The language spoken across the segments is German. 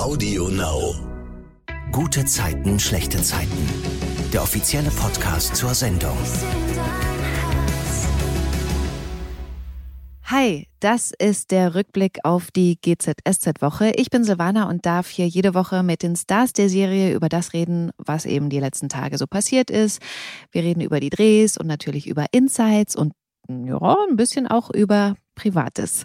Audio Now. Gute Zeiten, schlechte Zeiten. Der offizielle Podcast zur Sendung. Hi, das ist der Rückblick auf die GZSZ-Woche. Ich bin Silvana und darf hier jede Woche mit den Stars der Serie über das reden, was eben die letzten Tage so passiert ist. Wir reden über die Drehs und natürlich über Insights und ja, ein bisschen auch über Privates.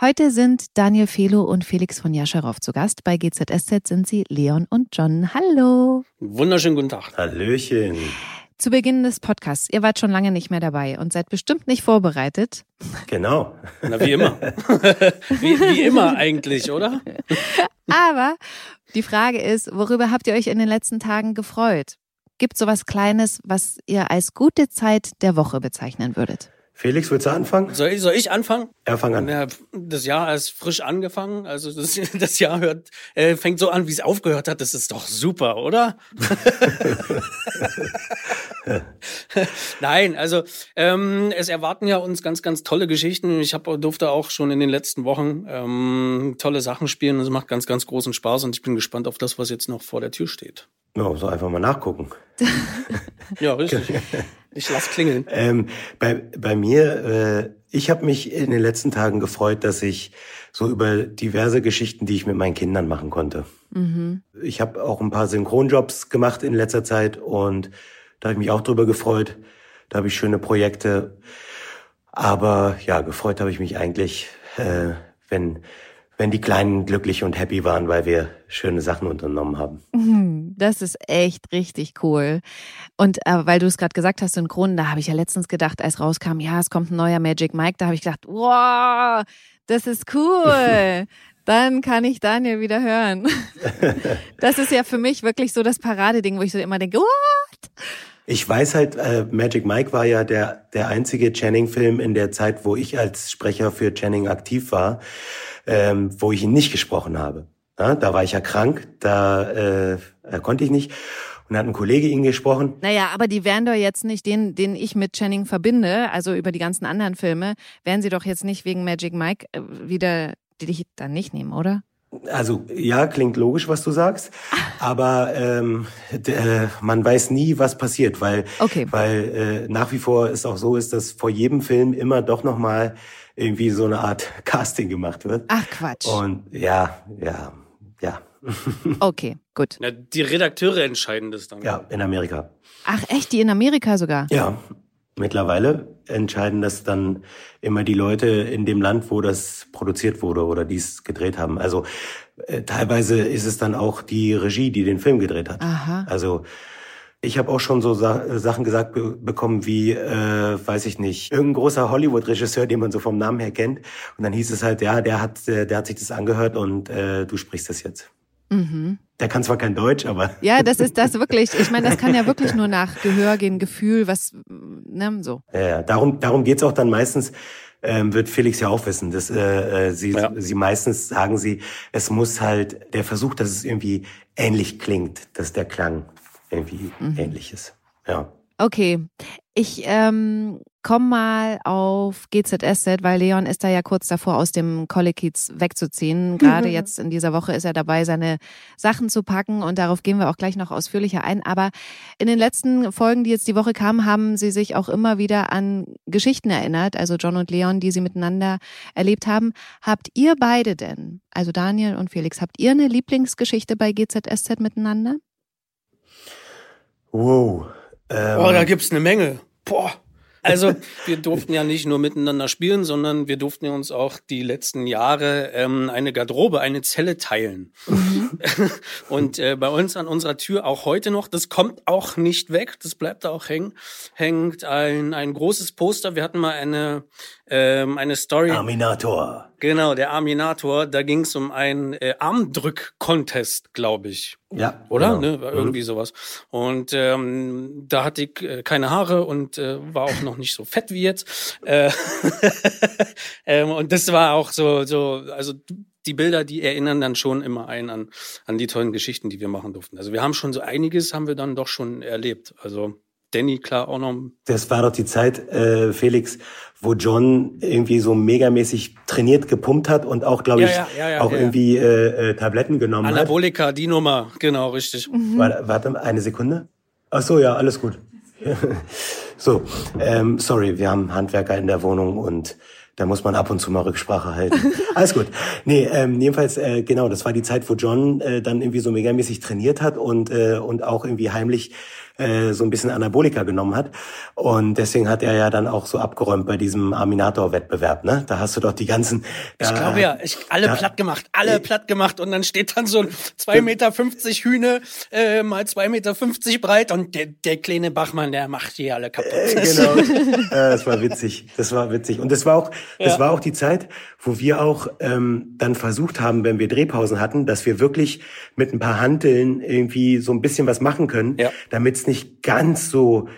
Heute sind Daniel Felo und Felix von Jascherow zu Gast. Bei GZSZ sind sie Leon und John. Hallo. Wunderschönen guten Tag. Hallöchen. Zu Beginn des Podcasts, ihr wart schon lange nicht mehr dabei und seid bestimmt nicht vorbereitet. Genau. Na, wie immer. wie, wie immer eigentlich, oder? Aber die Frage ist, worüber habt ihr euch in den letzten Tagen gefreut? Gibt sowas Kleines, was ihr als gute Zeit der Woche bezeichnen würdet? Felix, willst du anfangen? Soll ich, soll ich anfangen? Ja, fang an. Ja, das Jahr ist frisch angefangen. Also das, das Jahr hört, äh, fängt so an, wie es aufgehört hat. Das ist doch super, oder? Nein, also ähm, es erwarten ja uns ganz, ganz tolle Geschichten. Ich hab, durfte auch schon in den letzten Wochen ähm, tolle Sachen spielen. Es macht ganz, ganz großen Spaß und ich bin gespannt auf das, was jetzt noch vor der Tür steht. Ja, so einfach mal nachgucken. Ja, richtig. Ich lass klingeln. Ähm, bei, bei mir, äh, ich habe mich in den letzten Tagen gefreut, dass ich so über diverse Geschichten, die ich mit meinen Kindern machen konnte. Mhm. Ich habe auch ein paar Synchronjobs gemacht in letzter Zeit und da habe ich mich auch drüber gefreut. Da habe ich schöne Projekte. Aber ja, gefreut habe ich mich eigentlich, äh, wenn wenn die Kleinen glücklich und happy waren, weil wir schöne Sachen unternommen haben. Mhm, das ist echt richtig cool. Und äh, weil du es gerade gesagt hast, synchron, da habe ich ja letztens gedacht, als rauskam, ja, es kommt ein neuer Magic Mike, da habe ich gedacht, wow, das ist cool. Dann kann ich Daniel wieder hören. Das ist ja für mich wirklich so das Paradeding, wo ich so immer denke, what? Ich weiß halt, äh, Magic Mike war ja der, der einzige Channing-Film in der Zeit, wo ich als Sprecher für Channing aktiv war ähm, wo ich ihn nicht gesprochen habe. Ja, da war ich ja krank, da, äh, da konnte ich nicht. Und da hat ein Kollege ihn gesprochen. Naja, aber die wären doch jetzt nicht den, den ich mit Channing verbinde, also über die ganzen anderen Filme, wären sie doch jetzt nicht wegen Magic Mike äh, wieder, die dich dann nicht nehmen, oder? Also ja, klingt logisch, was du sagst, aber ähm, äh, man weiß nie, was passiert, weil, okay. weil äh, nach wie vor es auch so ist, dass vor jedem Film immer doch noch mal irgendwie so eine Art Casting gemacht wird. Ach Quatsch. Und ja, ja, ja. Okay, gut. Ja, die Redakteure entscheiden das dann. Ja, in Amerika. Ach echt, die in Amerika sogar? Ja. Mittlerweile entscheiden das dann immer die Leute in dem Land, wo das produziert wurde oder dies gedreht haben. Also äh, teilweise ist es dann auch die Regie, die den Film gedreht hat. Aha. Also ich habe auch schon so Sa Sachen gesagt be bekommen wie, äh, weiß ich nicht, irgendein großer Hollywood-Regisseur, den man so vom Namen her kennt. Und dann hieß es halt, ja, der hat, äh, der hat sich das angehört und äh, du sprichst das jetzt. Mhm. Der kann zwar kein Deutsch, aber. Ja, das ist das wirklich. Ich meine, das kann ja wirklich nur nach Gehör gehen, Gefühl, was, ne, so. Ja, darum, darum geht's auch dann meistens, ähm, wird Felix ja auch wissen, dass äh, äh, sie, ja. sie meistens sagen sie, es muss halt der Versuch, dass es irgendwie ähnlich klingt, dass der Klang irgendwie mhm. ähnlich ist. Ja. Okay, ich ähm, komme mal auf GZSZ, weil Leon ist da ja kurz davor, aus dem Kollekiez wegzuziehen. Gerade jetzt in dieser Woche ist er dabei, seine Sachen zu packen und darauf gehen wir auch gleich noch ausführlicher ein. Aber in den letzten Folgen, die jetzt die Woche kamen, haben sie sich auch immer wieder an Geschichten erinnert, also John und Leon, die sie miteinander erlebt haben. Habt ihr beide denn, also Daniel und Felix, habt ihr eine Lieblingsgeschichte bei GZSZ miteinander? Wow. Ähm, oh, da gibt's eine Menge. Boah. Also wir durften ja nicht nur miteinander spielen, sondern wir durften ja uns auch die letzten Jahre ähm, eine Garderobe, eine Zelle teilen. Mhm. Und äh, bei uns an unserer Tür auch heute noch, das kommt auch nicht weg, das bleibt da auch hängen, hängt ein, ein großes Poster. Wir hatten mal eine, ähm, eine Story. Arminator. Genau, der Arminator. Da ging es um einen äh, Armdrück-Contest, glaube ich. Ja. Oder? Genau. Ne? Irgendwie mhm. sowas. Und ähm, da hatte ich äh, keine Haare und äh, war auch noch nicht so fett wie jetzt. Äh, ähm, und das war auch so, so, also die Bilder, die erinnern dann schon immer ein an, an die tollen Geschichten, die wir machen durften. Also wir haben schon so einiges, haben wir dann doch schon erlebt. Also Danny klar auch noch. Das war doch die Zeit, äh, Felix, wo John irgendwie so megamäßig trainiert, gepumpt hat und auch, glaube ich, ja, ja, ja, auch irgendwie äh, äh, Tabletten genommen Anabolika, hat. Anabolika, die Nummer, genau, richtig. Mhm. Warte, warte, eine Sekunde. Ach so, ja, alles gut. so, ähm, sorry, wir haben Handwerker in der Wohnung und da muss man ab und zu mal Rücksprache halten. Alles gut. Nee, ähm, jedenfalls, äh, genau, das war die Zeit, wo John äh, dann irgendwie so megamäßig trainiert hat und, äh, und auch irgendwie heimlich äh, so ein bisschen Anabolika genommen hat. Und deswegen hat er ja dann auch so abgeräumt bei diesem Aminator-Wettbewerb. Ne? Da hast du doch die ganzen. Ich glaube ja, ich, alle da, platt gemacht, alle äh, platt gemacht. Und dann steht dann so ein 2,50 Meter Hühne äh, mal 2,50 Meter breit und der, der kleine Bachmann, der macht die alle kaputt. Äh, genau. äh, das war witzig. Das war witzig. Und das war auch, das ja. war auch die Zeit, wo wir auch ähm, dann versucht haben, wenn wir Drehpausen hatten, dass wir wirklich mit ein paar Hanteln irgendwie so ein bisschen was machen können, ja. damit nicht ganz so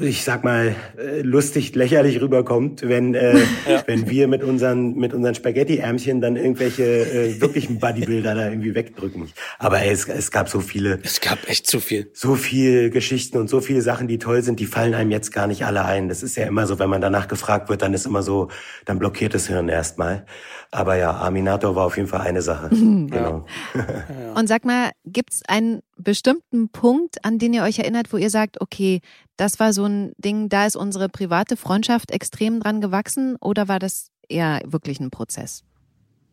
ich sag mal, äh, lustig, lächerlich rüberkommt, wenn, äh, ja. wenn wir mit unseren, mit unseren Spaghetti-Ärmchen dann irgendwelche äh, wirklichen Bodybuilder da irgendwie wegdrücken. Aber ey, es, es gab so viele. Es gab echt zu viel. So viele Geschichten und so viele Sachen, die toll sind, die fallen einem jetzt gar nicht alle ein. Das ist ja immer so, wenn man danach gefragt wird, dann ist immer so, dann blockiert das Hirn erstmal. Aber ja, Aminator war auf jeden Fall eine Sache. genau. Ja. Und sag mal, gibt's einen bestimmten Punkt, an den ihr euch erinnert, wo ihr sagt, okay, das war so ein Ding, da ist unsere private Freundschaft extrem dran gewachsen oder war das eher wirklich ein Prozess?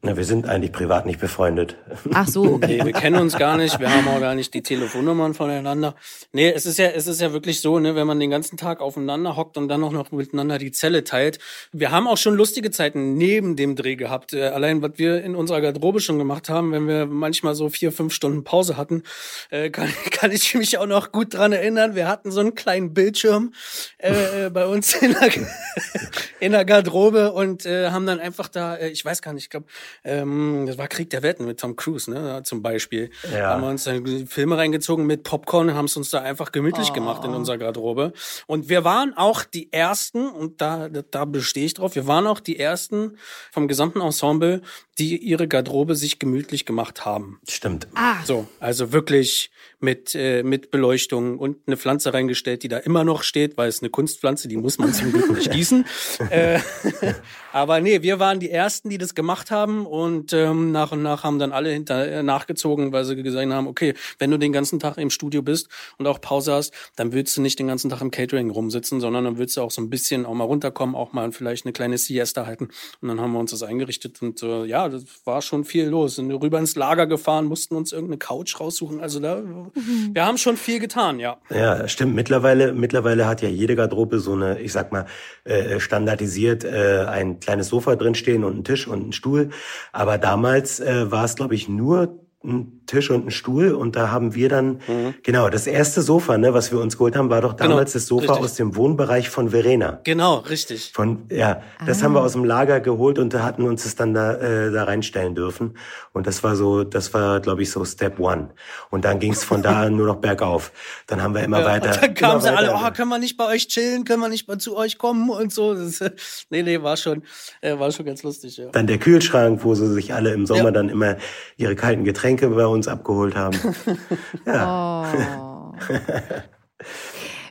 Na, wir sind eigentlich privat nicht befreundet. Ach so, okay. Nee, wir kennen uns gar nicht, wir haben auch gar nicht die Telefonnummern voneinander. Nee, es ist ja, es ist ja wirklich so, ne, wenn man den ganzen Tag aufeinander hockt und dann auch noch miteinander die Zelle teilt. Wir haben auch schon lustige Zeiten neben dem Dreh gehabt. Äh, allein, was wir in unserer Garderobe schon gemacht haben, wenn wir manchmal so vier, fünf Stunden Pause hatten, äh, kann, kann ich mich auch noch gut dran erinnern. Wir hatten so einen kleinen Bildschirm äh, äh bei uns in der, in der Garderobe und äh, haben dann einfach da, ich weiß gar nicht, ich glaube, ähm, das war Krieg der Wetten mit Tom Cruise, ne, zum Beispiel. Ja. Haben wir uns dann Filme reingezogen mit Popcorn, haben es uns da einfach gemütlich oh. gemacht in unserer Garderobe. Und wir waren auch die ersten, und da, da bestehe ich drauf, wir waren auch die ersten vom gesamten Ensemble, die ihre Garderobe sich gemütlich gemacht haben. Stimmt. Ah. So, also wirklich mit, äh, mit Beleuchtung und eine Pflanze reingestellt, die da immer noch steht, weil es eine Kunstpflanze, die muss man zum Glück nicht gießen. äh, aber nee, wir waren die Ersten, die das gemacht haben und ähm, nach und nach haben dann alle hinter äh, nachgezogen, weil sie gesagt haben, okay, wenn du den ganzen Tag im Studio bist und auch Pause hast, dann willst du nicht den ganzen Tag im Catering rumsitzen, sondern dann willst du auch so ein bisschen auch mal runterkommen, auch mal vielleicht eine kleine Siesta halten. Und dann haben wir uns das eingerichtet und äh, ja, das war schon viel los. Sind rüber ins Lager gefahren, mussten uns irgendeine Couch raussuchen. Also da. Wir haben schon viel getan, ja. Ja, stimmt. Mittlerweile, mittlerweile hat ja jede Garderobe so eine, ich sag mal, äh, standardisiert äh, ein kleines Sofa drinstehen und einen Tisch und einen Stuhl. Aber damals äh, war es, glaube ich, nur ein Tisch und ein Stuhl und da haben wir dann, mhm. genau, das erste Sofa, ne, was wir uns geholt haben, war doch genau, damals genau, das Sofa richtig. aus dem Wohnbereich von Verena. Genau, richtig. Von, ja, das ah. haben wir aus dem Lager geholt und da hatten uns es dann da, äh, da reinstellen dürfen. Und das war so, das war, glaube ich, so Step One. Und dann ging es von da nur noch bergauf. Dann haben wir immer ja, weiter. Und dann kamen sie alle, oh, können wir nicht bei euch chillen, können wir nicht mal zu euch kommen und so. Das, nee, nee, war schon, äh, war schon ganz lustig, ja. Dann der Kühlschrank, wo sie sich alle im Sommer ja. dann immer ihre kalten Getränke bei uns abgeholt haben. Ja. Oh.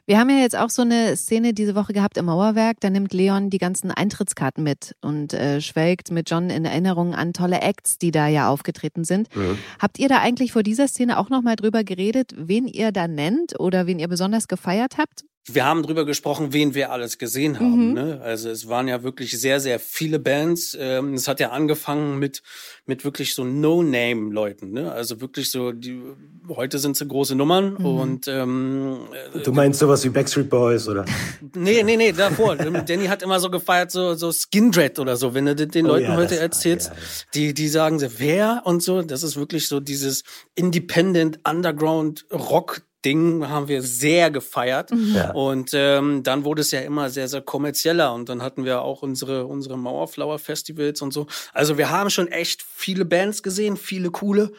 Wir haben ja jetzt auch so eine Szene diese Woche gehabt im Mauerwerk. Da nimmt Leon die ganzen Eintrittskarten mit und äh, schwelgt mit John in Erinnerung an tolle Acts, die da ja aufgetreten sind. Mhm. Habt ihr da eigentlich vor dieser Szene auch nochmal drüber geredet, wen ihr da nennt oder wen ihr besonders gefeiert habt? Wir haben drüber gesprochen, wen wir alles gesehen haben. Mhm. Ne? Also es waren ja wirklich sehr, sehr viele Bands. Ähm, es hat ja angefangen mit mit wirklich so No-Name-Leuten. Ne? Also wirklich so, die heute sind sie große Nummern mhm. und ähm, Du meinst sowas wie Backstreet Boys oder? Nee, nee, nee, davor. Danny hat immer so gefeiert, so, so Skindred oder so, wenn du den oh Leuten oh ja, heute erzählst, ja, ja. die, die sagen wer und so, das ist wirklich so dieses Independent Underground Rock Ding haben wir sehr gefeiert. Mhm. Ja. Und ähm, dann wurde es ja immer sehr, sehr kommerzieller. Und dann hatten wir auch unsere, unsere Mauerflower Festivals und so. Also wir haben schon echt viele Bands gesehen, viele coole.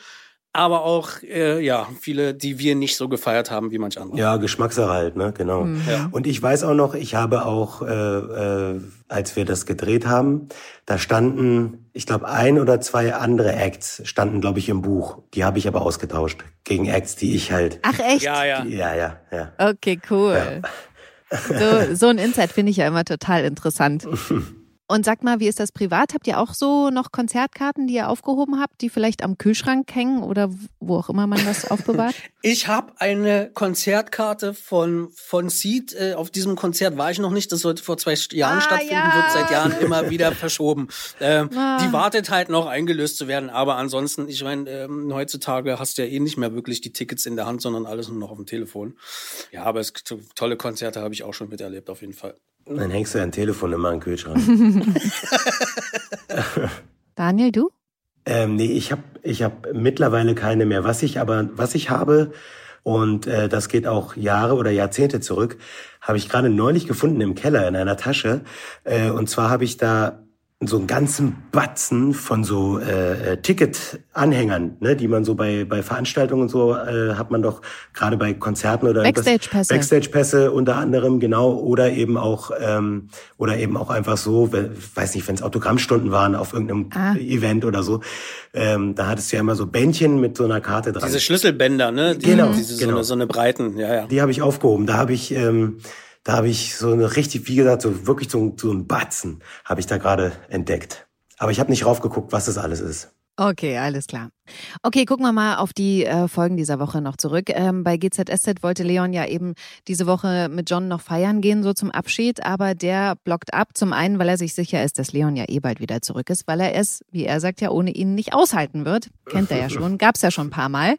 Aber auch äh, ja viele, die wir nicht so gefeiert haben wie manch andere. Ja, Geschmackssache halt, ne, genau. Mhm. Ja. Und ich weiß auch noch, ich habe auch, äh, äh, als wir das gedreht haben, da standen, ich glaube, ein oder zwei andere Acts standen, glaube ich, im Buch. Die habe ich aber ausgetauscht gegen Acts, die ich halt. Ach echt? Ja, ja, ja, ja. ja. Okay, cool. Ja. So, so ein Insight finde ich ja immer total interessant. Und sag mal, wie ist das privat? Habt ihr auch so noch Konzertkarten, die ihr aufgehoben habt, die vielleicht am Kühlschrank hängen oder wo auch immer man das aufbewahrt? Ich habe eine Konzertkarte von von Seed. Äh, auf diesem Konzert war ich noch nicht. Das sollte vor zwei Jahren ah, stattfinden, ja. wird seit Jahren immer wieder verschoben. Ähm, ah. Die wartet halt noch eingelöst zu werden. Aber ansonsten, ich meine, ähm, heutzutage hast du ja eh nicht mehr wirklich die Tickets in der Hand, sondern alles nur noch auf dem Telefon. Ja, aber es, tolle Konzerte habe ich auch schon miterlebt, auf jeden Fall. Dann hängst du dein Telefon immer im Kühlschrank. Daniel, du? Ähm, nee, ich habe ich hab mittlerweile keine mehr. Was ich aber, was ich habe, und äh, das geht auch Jahre oder Jahrzehnte zurück, habe ich gerade neulich gefunden im Keller in einer Tasche. Äh, und zwar habe ich da so einen ganzen Batzen von so äh, äh, Ticket-Anhängern, ne, die man so bei bei Veranstaltungen und so äh, hat man doch gerade bei Konzerten oder Backstage-Pässe, Backstage-Pässe unter anderem genau oder eben auch ähm, oder eben auch einfach so, weiß nicht, wenn es Autogrammstunden waren auf irgendeinem ah. Event oder so, ähm, da hattest du ja immer so Bändchen mit so einer Karte dran. Diese Schlüsselbänder, ne? Die, genau, diese genau. So, eine, so eine breiten, ja ja. Die habe ich aufgehoben. Da habe ich ähm, da habe ich so eine richtig, wie gesagt, so wirklich so, so ein Batzen habe ich da gerade entdeckt. Aber ich habe nicht raufgeguckt, was das alles ist. Okay, alles klar. Okay, gucken wir mal auf die äh, Folgen dieser Woche noch zurück. Ähm, bei GZSZ wollte Leon ja eben diese Woche mit John noch feiern gehen, so zum Abschied, aber der blockt ab. Zum einen, weil er sich sicher ist, dass Leon ja eh bald wieder zurück ist, weil er es, wie er sagt, ja ohne ihn nicht aushalten wird. Kennt er ja schon, gab's ja schon ein paar Mal.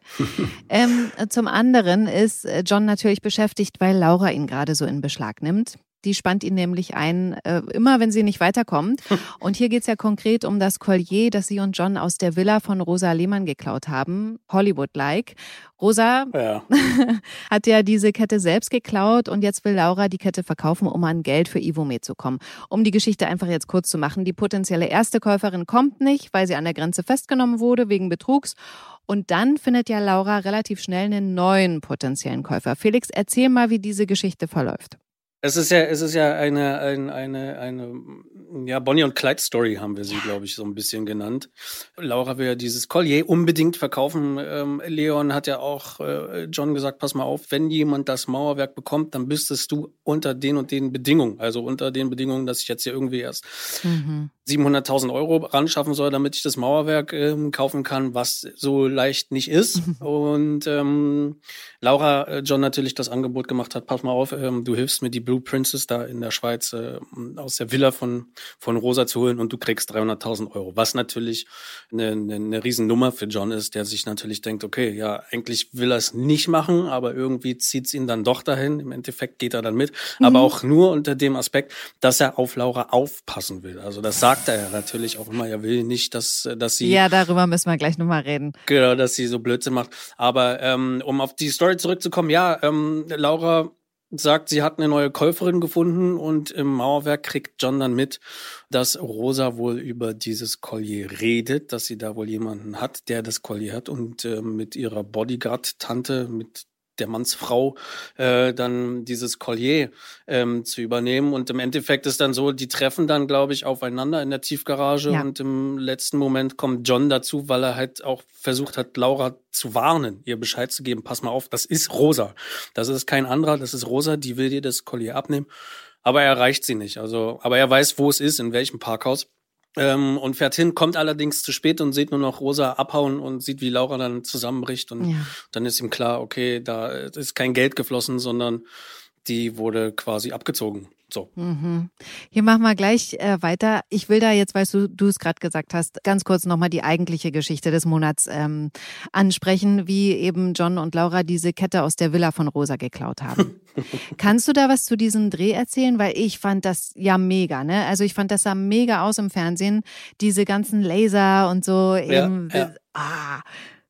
Ähm, zum anderen ist äh, John natürlich beschäftigt, weil Laura ihn gerade so in Beschlag nimmt. Die spannt ihn nämlich ein, äh, immer wenn sie nicht weiterkommt. Und hier geht's ja konkret um das Collier, das sie und John aus der Villa von Rosa Lehmann geklaut haben. Hollywood-like. Rosa ja. hat ja diese Kette selbst geklaut und jetzt will Laura die Kette verkaufen, um an Geld für Ivome zu kommen. Um die Geschichte einfach jetzt kurz zu machen. Die potenzielle erste Käuferin kommt nicht, weil sie an der Grenze festgenommen wurde wegen Betrugs. Und dann findet ja Laura relativ schnell einen neuen potenziellen Käufer. Felix, erzähl mal, wie diese Geschichte verläuft. Es ist ja, es ist ja eine, eine, eine, eine ja, Bonnie und Clyde Story haben wir sie, glaube ich, so ein bisschen genannt. Laura will ja dieses Collier unbedingt verkaufen. Ähm, Leon hat ja auch äh, John gesagt, pass mal auf, wenn jemand das Mauerwerk bekommt, dann müsstest du unter den und den Bedingungen, also unter den Bedingungen, dass ich jetzt hier irgendwie erst mhm. 700.000 Euro ran schaffen soll, damit ich das Mauerwerk ähm, kaufen kann, was so leicht nicht ist. und ähm, Laura äh, John natürlich das Angebot gemacht hat, pass mal auf, ähm, du hilfst mir die Blue Princess da in der Schweiz äh, aus der Villa von, von Rosa zu holen und du kriegst 300.000 Euro. Was natürlich eine, eine, eine Riesennummer für John ist, der sich natürlich denkt, okay, ja, eigentlich will er es nicht machen, aber irgendwie zieht es ihn dann doch dahin. Im Endeffekt geht er dann mit, mhm. aber auch nur unter dem Aspekt, dass er auf Laura aufpassen will. Also das sagt er ja natürlich auch immer, er will nicht, dass, dass sie... Ja, darüber müssen wir gleich nochmal reden. Genau, dass sie so Blödsinn macht. Aber ähm, um auf die Story zurückzukommen, ja, ähm, Laura sagt, sie hat eine neue Käuferin gefunden und im Mauerwerk kriegt John dann mit, dass Rosa wohl über dieses Collier redet, dass sie da wohl jemanden hat, der das Collier hat und äh, mit ihrer Bodyguard-Tante, mit der Mannsfrau äh, dann dieses Collier ähm, zu übernehmen. Und im Endeffekt ist dann so, die treffen dann, glaube ich, aufeinander in der Tiefgarage ja. und im letzten Moment kommt John dazu, weil er halt auch versucht hat, Laura zu warnen, ihr Bescheid zu geben, pass mal auf, das ist Rosa. Das ist kein anderer, das ist Rosa, die will dir das Collier abnehmen. Aber er erreicht sie nicht. Also, aber er weiß, wo es ist, in welchem Parkhaus. Ähm, und fährt hin, kommt allerdings zu spät und sieht nur noch Rosa abhauen und sieht, wie Laura dann zusammenbricht. Und ja. dann ist ihm klar, okay, da ist kein Geld geflossen, sondern die wurde quasi abgezogen. So. Mhm. Hier machen wir gleich äh, weiter. Ich will da jetzt, weil du du es gerade gesagt hast, ganz kurz nochmal die eigentliche Geschichte des Monats ähm, ansprechen, wie eben John und Laura diese Kette aus der Villa von Rosa geklaut haben. Kannst du da was zu diesem Dreh erzählen? Weil ich fand das ja mega, ne? Also ich fand das sah mega aus im Fernsehen, diese ganzen Laser und so. Eben, ja, ja. Ah,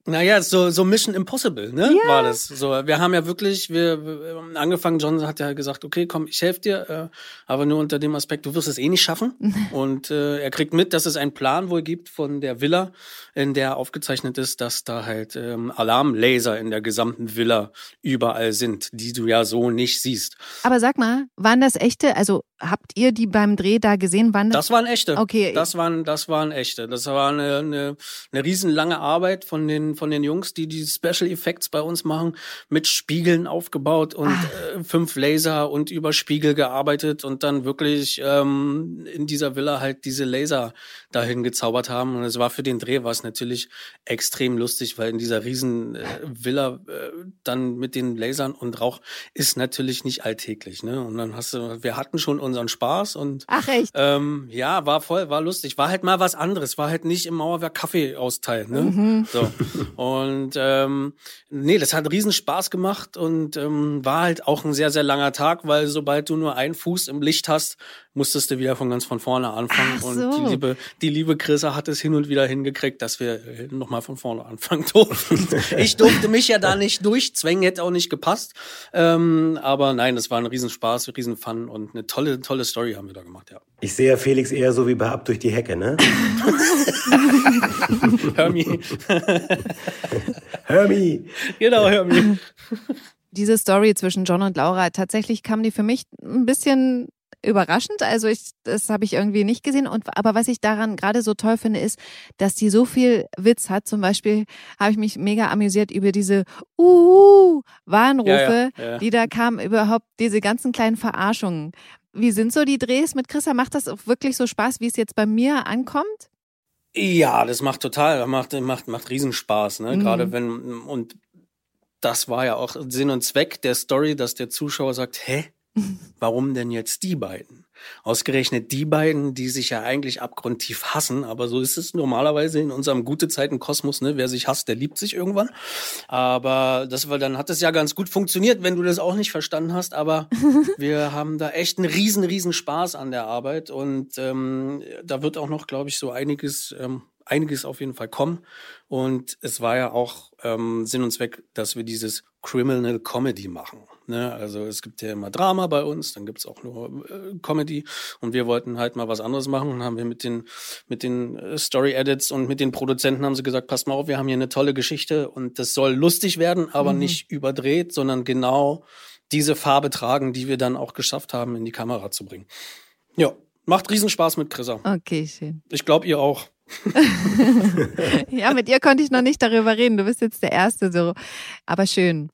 Naja, so, so Mission Impossible, ne? Ja. War das. So, wir haben ja wirklich, wir, wir angefangen, John hat ja gesagt, okay, komm, ich helfe dir, äh, aber nur unter dem Aspekt, du wirst es eh nicht schaffen. und äh, er kriegt mit, dass es einen Plan wohl gibt von der Villa, in der aufgezeichnet ist, dass da halt ähm, Alarmlaser in der gesamten Villa überall sind, die du ja so nicht siehst. Aber sag mal, waren das echte, also habt ihr die beim Dreh da gesehen? Waren das, das waren echte. Okay. Das waren, das waren echte. Das war eine, eine, eine riesenlange Arbeit von den von den Jungs, die die Special Effects bei uns machen, mit Spiegeln aufgebaut und ah. äh, fünf Laser und über Spiegel gearbeitet und dann wirklich ähm, in dieser Villa halt diese Laser dahin gezaubert haben. Und es war für den Dreh war es natürlich extrem lustig, weil in dieser riesen äh, Villa äh, dann mit den Lasern und Rauch ist natürlich nicht alltäglich. Ne? Und dann hast du, wir hatten schon unseren Spaß und Ach echt? Ähm, ja, war voll, war lustig. War halt mal was anderes. War halt nicht im Mauerwerk Kaffee austeilen. Ne? Mhm. So. Und ähm, nee, das hat riesen Spaß gemacht und ähm, war halt auch ein sehr, sehr langer Tag, weil sobald du nur einen Fuß im Licht hast, musstest du wieder von ganz von vorne anfangen. So. Und die liebe, die liebe Chrissa hat es hin und wieder hingekriegt, dass wir äh, nochmal von vorne anfangen durften. ich durfte mich ja da nicht durchzwängen, hätte auch nicht gepasst. Ähm, aber nein, es war ein Riesenspaß, Riesenfun und eine tolle, tolle Story haben wir da gemacht, ja. Ich sehe ja Felix eher so wie bei Ab durch die Hecke, ne? Hermie. Hermie. Genau, Hermie. Diese Story zwischen John und Laura, tatsächlich kam die für mich ein bisschen überraschend. Also ich, das habe ich irgendwie nicht gesehen. Und aber was ich daran gerade so toll finde, ist, dass die so viel Witz hat. Zum Beispiel habe ich mich mega amüsiert über diese uh Warnrufe, ja, ja, ja. die da kamen, überhaupt diese ganzen kleinen Verarschungen. Wie sind so die Drehs mit Chrissa? Macht das auch wirklich so Spaß, wie es jetzt bei mir ankommt? Ja, das macht total, macht macht macht Riesenspaß, ne? Mhm. Gerade wenn und das war ja auch Sinn und Zweck der Story, dass der Zuschauer sagt, hä, Warum denn jetzt die beiden? Ausgerechnet die beiden, die sich ja eigentlich abgrundtief hassen, aber so ist es normalerweise in unserem gute Zeiten Kosmos, ne? Wer sich hasst, der liebt sich irgendwann. Aber das war, dann hat es ja ganz gut funktioniert, wenn du das auch nicht verstanden hast. Aber wir haben da echt einen riesen, riesen Spaß an der Arbeit und ähm, da wird auch noch, glaube ich, so einiges ähm, einiges auf jeden Fall kommen. Und es war ja auch ähm, Sinn und Zweck, dass wir dieses Criminal Comedy machen. Ne? Also es gibt ja immer Drama bei uns, dann gibt's auch nur äh, Comedy. Und wir wollten halt mal was anderes machen und haben wir mit den, mit den äh, Story Edits und mit den Produzenten haben sie gesagt, passt mal auf, wir haben hier eine tolle Geschichte und das soll lustig werden, aber mhm. nicht überdreht, sondern genau diese Farbe tragen, die wir dann auch geschafft haben, in die Kamera zu bringen. Ja, macht Riesenspaß mit Chrissa. Okay, schön. Ich glaube, ihr auch. ja, mit ihr konnte ich noch nicht darüber reden. Du bist jetzt der Erste so. Aber schön.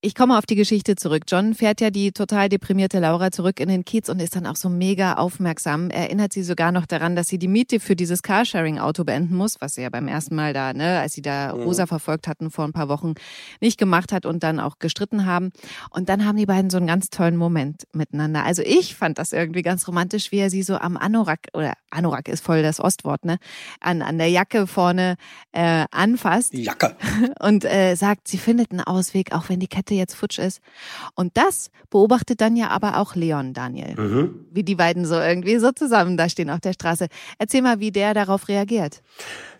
Ich komme auf die Geschichte zurück. John fährt ja die total deprimierte Laura zurück in den Kiez und ist dann auch so mega aufmerksam. Erinnert sie sogar noch daran, dass sie die Miete für dieses Carsharing-Auto beenden muss, was sie ja beim ersten Mal da, ne, als sie da mhm. Rosa verfolgt hatten vor ein paar Wochen, nicht gemacht hat und dann auch gestritten haben. Und dann haben die beiden so einen ganz tollen Moment miteinander. Also ich fand das irgendwie ganz romantisch, wie er sie so am Anorak, oder Anorak ist voll das Ostwort, ne? An, an der Jacke vorne äh, anfasst. Die Jacke. Und äh, sagt, sie findet einen Ausweg, auch wenn die Kette jetzt futsch ist. Und das beobachtet dann ja aber auch Leon, Daniel. Mhm. Wie die beiden so irgendwie so zusammen da stehen auf der Straße. Erzähl mal, wie der darauf reagiert.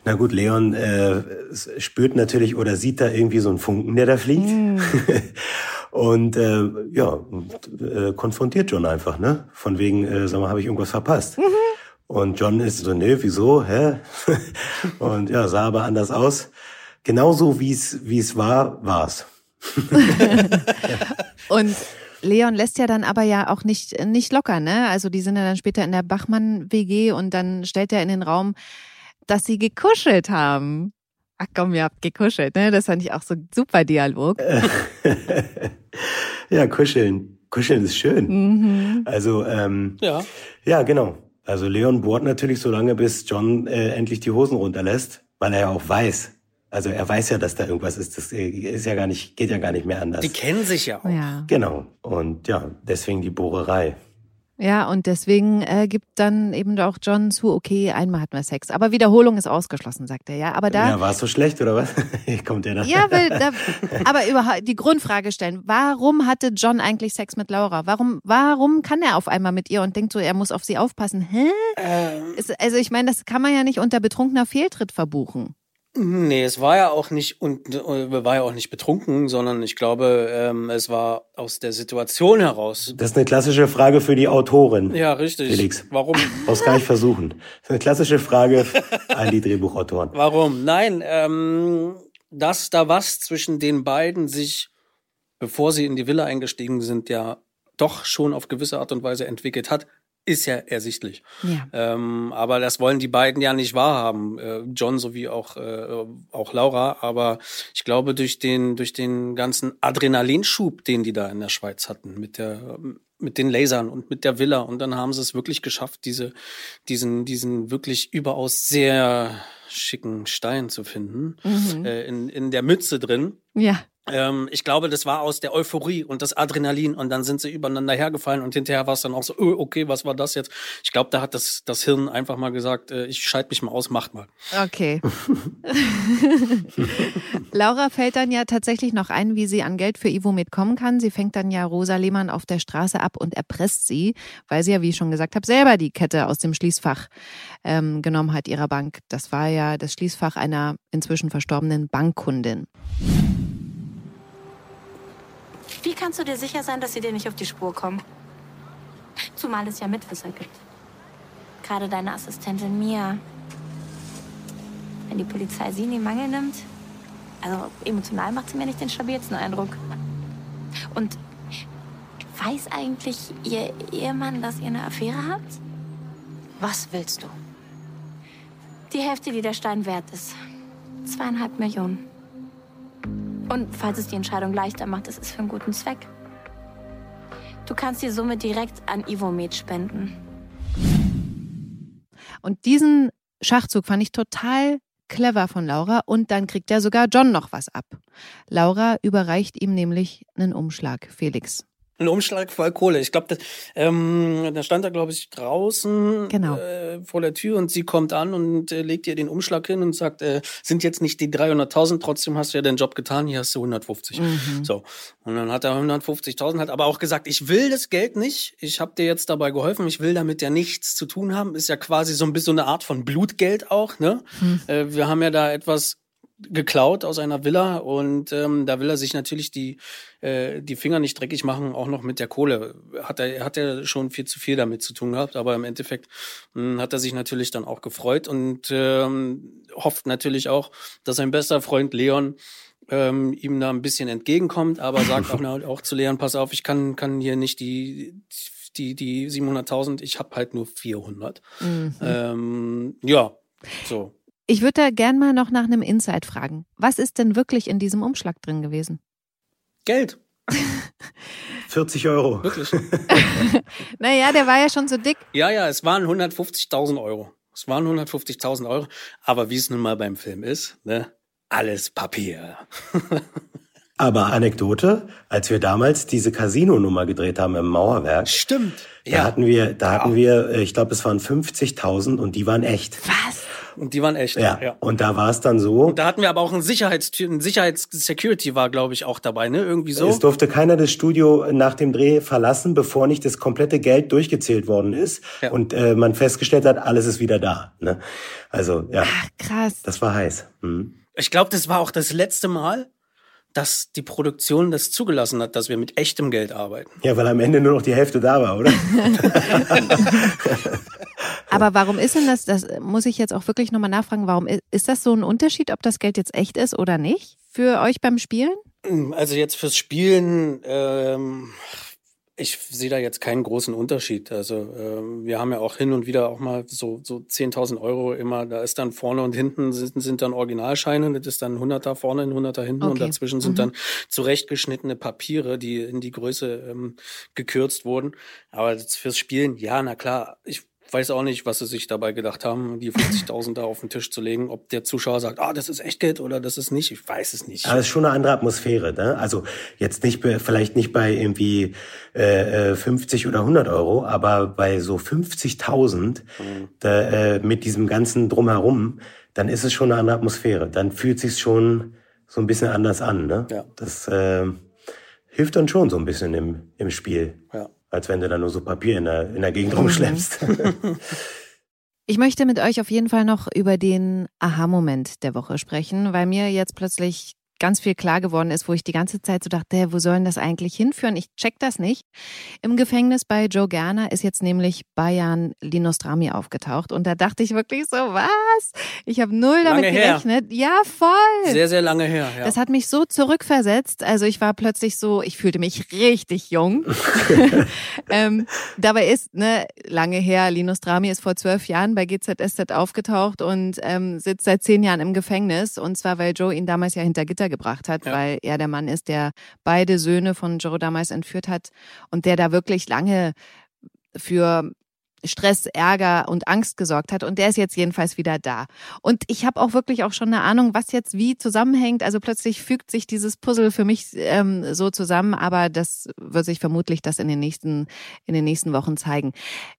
Na gut, Leon äh, spürt natürlich oder sieht da irgendwie so einen Funken, der da fliegt. Mm. und äh, ja, äh, konfrontiert John einfach, ne? Von wegen, äh, sag mal, habe ich irgendwas verpasst? Mhm. Und John ist so, nee, wieso, hä? und ja, sah aber anders aus. Genauso wie es wie es war, war's. und Leon lässt ja dann aber ja auch nicht nicht locker, ne? Also die sind ja dann später in der Bachmann WG und dann stellt er in den Raum, dass sie gekuschelt haben. Ach komm, ihr habt gekuschelt, ne? Das fand ich auch so super Dialog. ja, kuscheln. Kuscheln ist schön. Mhm. Also ähm, ja, ja, genau. Also Leon bohrt natürlich so lange, bis John äh, endlich die Hosen runterlässt, weil er ja auch weiß. Also er weiß ja, dass da irgendwas ist. Das äh, ist ja gar nicht, geht ja gar nicht mehr anders. Die kennen sich ja auch. Ja. Genau. Und ja, deswegen die Bohrerei. Ja, und deswegen äh, gibt dann eben auch John zu, okay, einmal hatten wir Sex. Aber Wiederholung ist ausgeschlossen, sagt er, ja. Aber da. Ja, war es so schlecht, oder was? Kommt der da? Ja, weil da, aber überhaupt die Grundfrage stellen. Warum hatte John eigentlich Sex mit Laura? Warum, warum kann er auf einmal mit ihr und denkt so, er muss auf sie aufpassen? Hä? Ähm. also ich meine, das kann man ja nicht unter betrunkener Fehltritt verbuchen. Nee, es war ja auch nicht und äh, war ja auch nicht betrunken, sondern ich glaube, ähm, es war aus der Situation heraus. Das ist eine klassische Frage für die Autorin. Ja, richtig. Felix. Warum? Brauchst gar nicht versuchen. Das ist eine klassische Frage an die Drehbuchautoren. Warum? Nein, ähm, dass da was zwischen den beiden sich, bevor sie in die Villa eingestiegen sind, ja doch schon auf gewisse Art und Weise entwickelt hat, ist ja ersichtlich. Ja. Ähm, aber das wollen die beiden ja nicht wahrhaben, äh, John sowie auch äh, auch Laura. Aber ich glaube durch den durch den ganzen Adrenalinschub, den die da in der Schweiz hatten mit der mit den Lasern und mit der Villa und dann haben sie es wirklich geschafft, diese diesen diesen wirklich überaus sehr schicken Stein zu finden Mhm. äh, in in der Mütze drin. Ja. Ähm, ich glaube, das war aus der Euphorie und das Adrenalin und dann sind sie übereinander hergefallen und hinterher war es dann auch so, oh, okay, was war das jetzt? Ich glaube, da hat das, das Hirn einfach mal gesagt, äh, ich schalte mich mal aus, macht mal. Okay. Laura fällt dann ja tatsächlich noch ein, wie sie an Geld für Ivomed kommen kann. Sie fängt dann ja Rosa Lehmann auf der Straße ab und erpresst sie, weil sie ja, wie ich schon gesagt habe, selber die Kette aus dem Schließfach ähm, genommen hat ihrer Bank. Das war ja das Schließfach einer inzwischen verstorbenen Bankkundin. Wie kannst du dir sicher sein, dass sie dir nicht auf die Spur kommen? Zumal es ja Mitwisser gibt. Gerade deine Assistentin Mia. Wenn die Polizei sie in die Mangel nimmt, also emotional macht sie mir nicht den stabilsten Eindruck. Und weiß eigentlich ihr Ehemann, dass ihr eine Affäre habt? Was willst du? Die Hälfte, die der Stein wert ist. Zweieinhalb Millionen. Und falls es die Entscheidung leichter macht, ist es für einen guten Zweck. Du kannst die Summe direkt an Ivomed spenden. Und diesen Schachzug fand ich total clever von Laura und dann kriegt ja sogar John noch was ab. Laura überreicht ihm nämlich einen Umschlag, Felix. Ein Umschlag voll Kohle. Ich glaube, ähm, da stand er, glaube ich, draußen Genau. äh, vor der Tür und sie kommt an und äh, legt ihr den Umschlag hin und sagt, äh, sind jetzt nicht die 300.000, trotzdem hast du ja deinen Job getan, hier hast du 150. Mhm. So. Und dann hat er 150.000, hat aber auch gesagt, ich will das Geld nicht, ich habe dir jetzt dabei geholfen, ich will damit ja nichts zu tun haben. Ist ja quasi so ein bisschen so eine Art von Blutgeld auch, ne? Hm. Äh, wir haben ja da etwas geklaut aus einer Villa und ähm, da will er sich natürlich die äh, die Finger nicht dreckig machen, auch noch mit der Kohle. Hat er hat er schon viel zu viel damit zu tun gehabt, aber im Endeffekt mh, hat er sich natürlich dann auch gefreut und ähm, hofft natürlich auch, dass sein bester Freund Leon ähm, ihm da ein bisschen entgegenkommt, aber sagt auch, auch zu Leon, pass auf, ich kann kann hier nicht die die die 700.000, ich habe halt nur 400. Mhm. Ähm, ja, so. Ich würde da gern mal noch nach einem Insight fragen. Was ist denn wirklich in diesem Umschlag drin gewesen? Geld, 40 Euro. wirklich. Naja, der war ja schon so dick. Ja, ja, es waren 150.000 Euro. Es waren 150.000 Euro. Aber wie es nun mal beim Film ist, ne? Alles Papier. Aber Anekdote, als wir damals diese Casino-Nummer gedreht haben im Mauerwerk, Stimmt. da hatten wir, da hatten wir, äh, ich glaube, es waren 50.000 und die waren echt. Was? Und die waren echt. Ja. Und da war es dann so, Und da hatten wir aber auch einen Sicherheitstür, ein Sicherheits-Security war, glaube ich, auch dabei, ne? Irgendwie so. es durfte keiner das Studio nach dem Dreh verlassen, bevor nicht das komplette Geld durchgezählt worden ist Ja. und äh, man festgestellt hat, alles ist wieder da. Ne? Also ja, Ach, krass. das war heiß. Mhm. Ich glaube, das war auch das letzte Mal, dass die Produktion das zugelassen hat, dass wir mit echtem Geld arbeiten. Ja, weil am Ende nur noch die Hälfte da war, oder? Aber warum ist denn das, das muss ich jetzt auch wirklich nochmal nachfragen, warum ist, ist das so ein Unterschied, ob das Geld jetzt echt ist oder nicht für euch beim Spielen? Also jetzt fürs Spielen, ähm, ich sehe da jetzt keinen großen Unterschied. Also ähm, wir haben ja auch hin und wieder auch mal so, so 10.000 Euro immer, da ist dann vorne und hinten sind, sind dann Originalscheine, das ist dann ein Hunderter vorne, ein Hunderter hinten und Okay. dazwischen sind Mhm. dann zurechtgeschnittene Papiere, die in die Größe ähm, gekürzt wurden. Aber das fürs Spielen, ja, na klar, ich weiß auch nicht, was sie sich dabei gedacht haben, die 50.000 da auf den Tisch zu legen. Ob der Zuschauer sagt, ah, das ist Echtgeld oder das ist nicht, ich weiß es nicht. Aber es ist schon eine andere Atmosphäre. Ne? Also jetzt nicht vielleicht nicht bei irgendwie äh, äh, 50 oder 100 Euro, aber bei so 50.000 da, äh, mit diesem ganzen drumherum, dann ist es schon eine andere Atmosphäre. Dann fühlt sich schon so ein bisschen anders an. Ne? Ja. Das äh, hilft dann schon so ein bisschen im, im Spiel, Ja. Als wenn du dann nur so Papier in der, in der Gegend rumschleppst. Ich möchte mit euch auf jeden Fall noch über den Aha-Moment der Woche sprechen, weil mir jetzt plötzlich ganz viel klar geworden ist, wo ich die ganze Zeit so dachte, wo sollen das eigentlich hinführen? Ich check das nicht. Im Gefängnis bei Joe Gerner ist jetzt nämlich Bayan Linostrami aufgetaucht und da dachte ich wirklich so, was? Ich habe null damit Lange her. gerechnet. Ja, voll. Sehr, sehr lange her. Ja. Das hat mich so zurückversetzt. Also ich war plötzlich so, ich fühlte mich richtig jung. ähm, dabei ist, ne, lange her, Linus Drami ist vor zwölf Jahren bei GZSZ aufgetaucht und ähm, sitzt seit zehn Jahren im Gefängnis. Und zwar, weil Joe ihn damals ja hinter Gitter gebracht hat, Ja. weil er der Mann ist, der beide Söhne von Joe damals entführt hat und der da wirklich lange für Stress, Ärger und Angst gesorgt hat. Und der ist jetzt jedenfalls wieder da. Und ich habe auch wirklich auch schon eine Ahnung, was jetzt wie zusammenhängt. Also plötzlich fügt sich dieses Puzzle für mich ähm, so zusammen, aber das wird sich vermutlich das in den nächsten in den nächsten Wochen zeigen.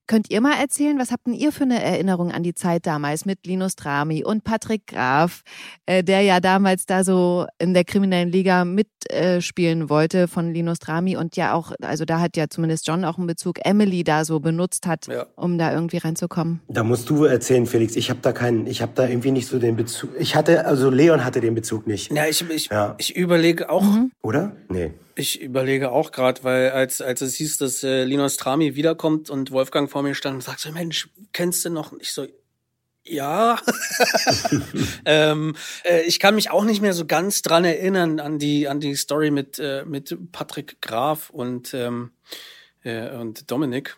Könnt ihr mal erzählen, was habt denn ihr für eine Erinnerung an die Zeit damals mit Linus Drami und Patrick Graf, äh, der ja damals da so in der kriminellen Liga mitspielen äh, wollte von Linus Drami und ja auch, also da hat ja zumindest John auch einen Bezug, Emily da so benutzt hat, Ja. Um da irgendwie reinzukommen. Da musst du erzählen, Felix. Ich habe da keinen, ich habe da irgendwie nicht so den Bezug. Ich hatte, also Leon hatte den Bezug nicht, ja, ich, ich, Ja. ich überlege auch, oder? Nee. ich überlege auch gerade, weil als, als es hieß, dass äh, Linus Trami wiederkommt und Wolfgang vor mir stand und sagt so, Mensch, kennst du noch? Ich so, ja. ähm, äh, ich kann mich auch nicht mehr so ganz dran erinnern an die, an die Story mit, äh, mit Patrick Graf und, ähm, äh, und Dominik.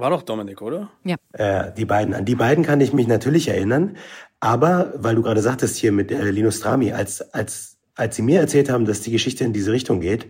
War doch Dominik, oder? Äh, die beiden, an die beiden kann ich mich natürlich erinnern. Aber, weil du gerade sagtest hier mit äh, Linus Drami, als, als, als sie mir erzählt haben, dass die Geschichte in diese Richtung geht,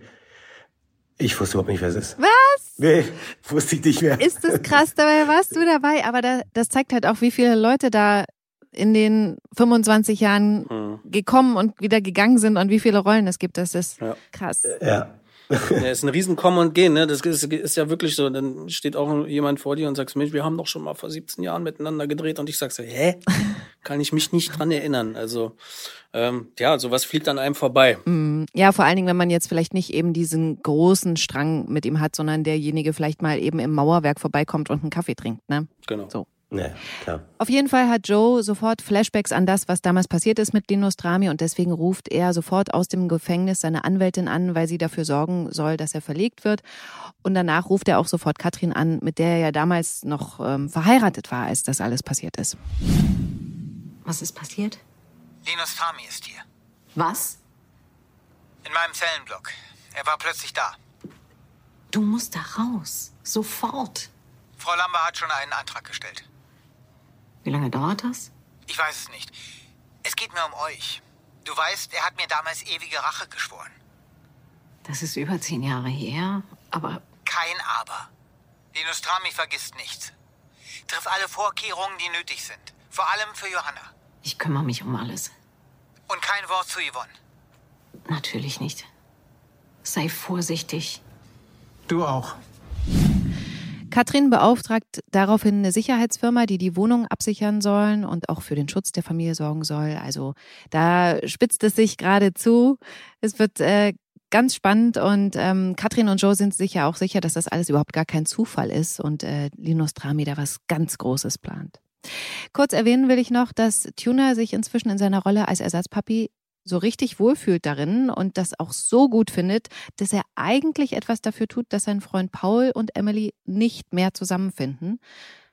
ich wusste überhaupt nicht, wer es ist. Was? Nee, wusste ich nicht mehr. Ist das krass, dabei warst du dabei, aber da, das zeigt halt auch, wie viele Leute da in den 25 Jahren Hm. gekommen und wieder gegangen sind und wie viele Rollen es gibt. Das ist Ja. krass. Ja. Ja, ist ein riesen Kommen und Gehen, ne? Das ist, ist ja wirklich so. Dann steht auch jemand vor dir und sagst, Mensch, wir haben doch schon mal vor 17 Jahren miteinander gedreht und ich sag so, hä? Kann ich mich nicht dran erinnern. Also, ähm, ja, sowas fliegt an einem vorbei. Mm, Ja, vor allen Dingen, wenn man jetzt vielleicht nicht eben diesen großen Strang mit ihm hat, sondern derjenige vielleicht mal eben im Mauerwerk vorbeikommt und einen Kaffee trinkt. Ne? Genau. So. Ja, klar. Auf jeden Fall hat Joe sofort Flashbacks an das, was damals passiert ist mit Linus Drami und deswegen ruft er sofort aus dem Gefängnis seine Anwältin an, weil sie dafür sorgen soll, dass er verlegt wird. Und danach ruft er auch sofort Katrin an, mit der er ja damals noch ähm, verheiratet war, als das alles passiert ist. Was ist passiert? Linus Fami ist hier. Was? In meinem Zellenblock. Er war plötzlich da. Du musst da raus. Sofort. Frau Lambert hat schon einen Antrag gestellt. Wie lange dauert das? Ich weiß es nicht. Es geht mir um euch. Du weißt, er hat mir damals ewige Rache geschworen. Das ist über zehn Jahre her. Aber Kein Aber. Linus Trami vergisst nichts. Triff alle Vorkehrungen, die nötig sind. Vor allem für Johanna. ich kümmere mich um alles. Und kein Wort zu Yvonne. Natürlich nicht. Sei vorsichtig. Du auch. Katrin beauftragt daraufhin eine Sicherheitsfirma, die die Wohnung absichern sollen und auch für den Schutz der Familie sorgen soll. Also da spitzt es sich gerade zu. Es wird äh, ganz spannend und ähm, Katrin und Joe sind sich ja auch sicher, dass das alles überhaupt gar kein Zufall ist und äh, Linus Drami da was ganz Großes plant. Kurz erwähnen will ich noch, dass Tuna sich inzwischen in seiner Rolle als Ersatzpapi so richtig wohlfühlt darin und das auch so gut findet, dass er eigentlich etwas dafür tut, dass sein Freund Paul und Emily nicht mehr zusammenfinden.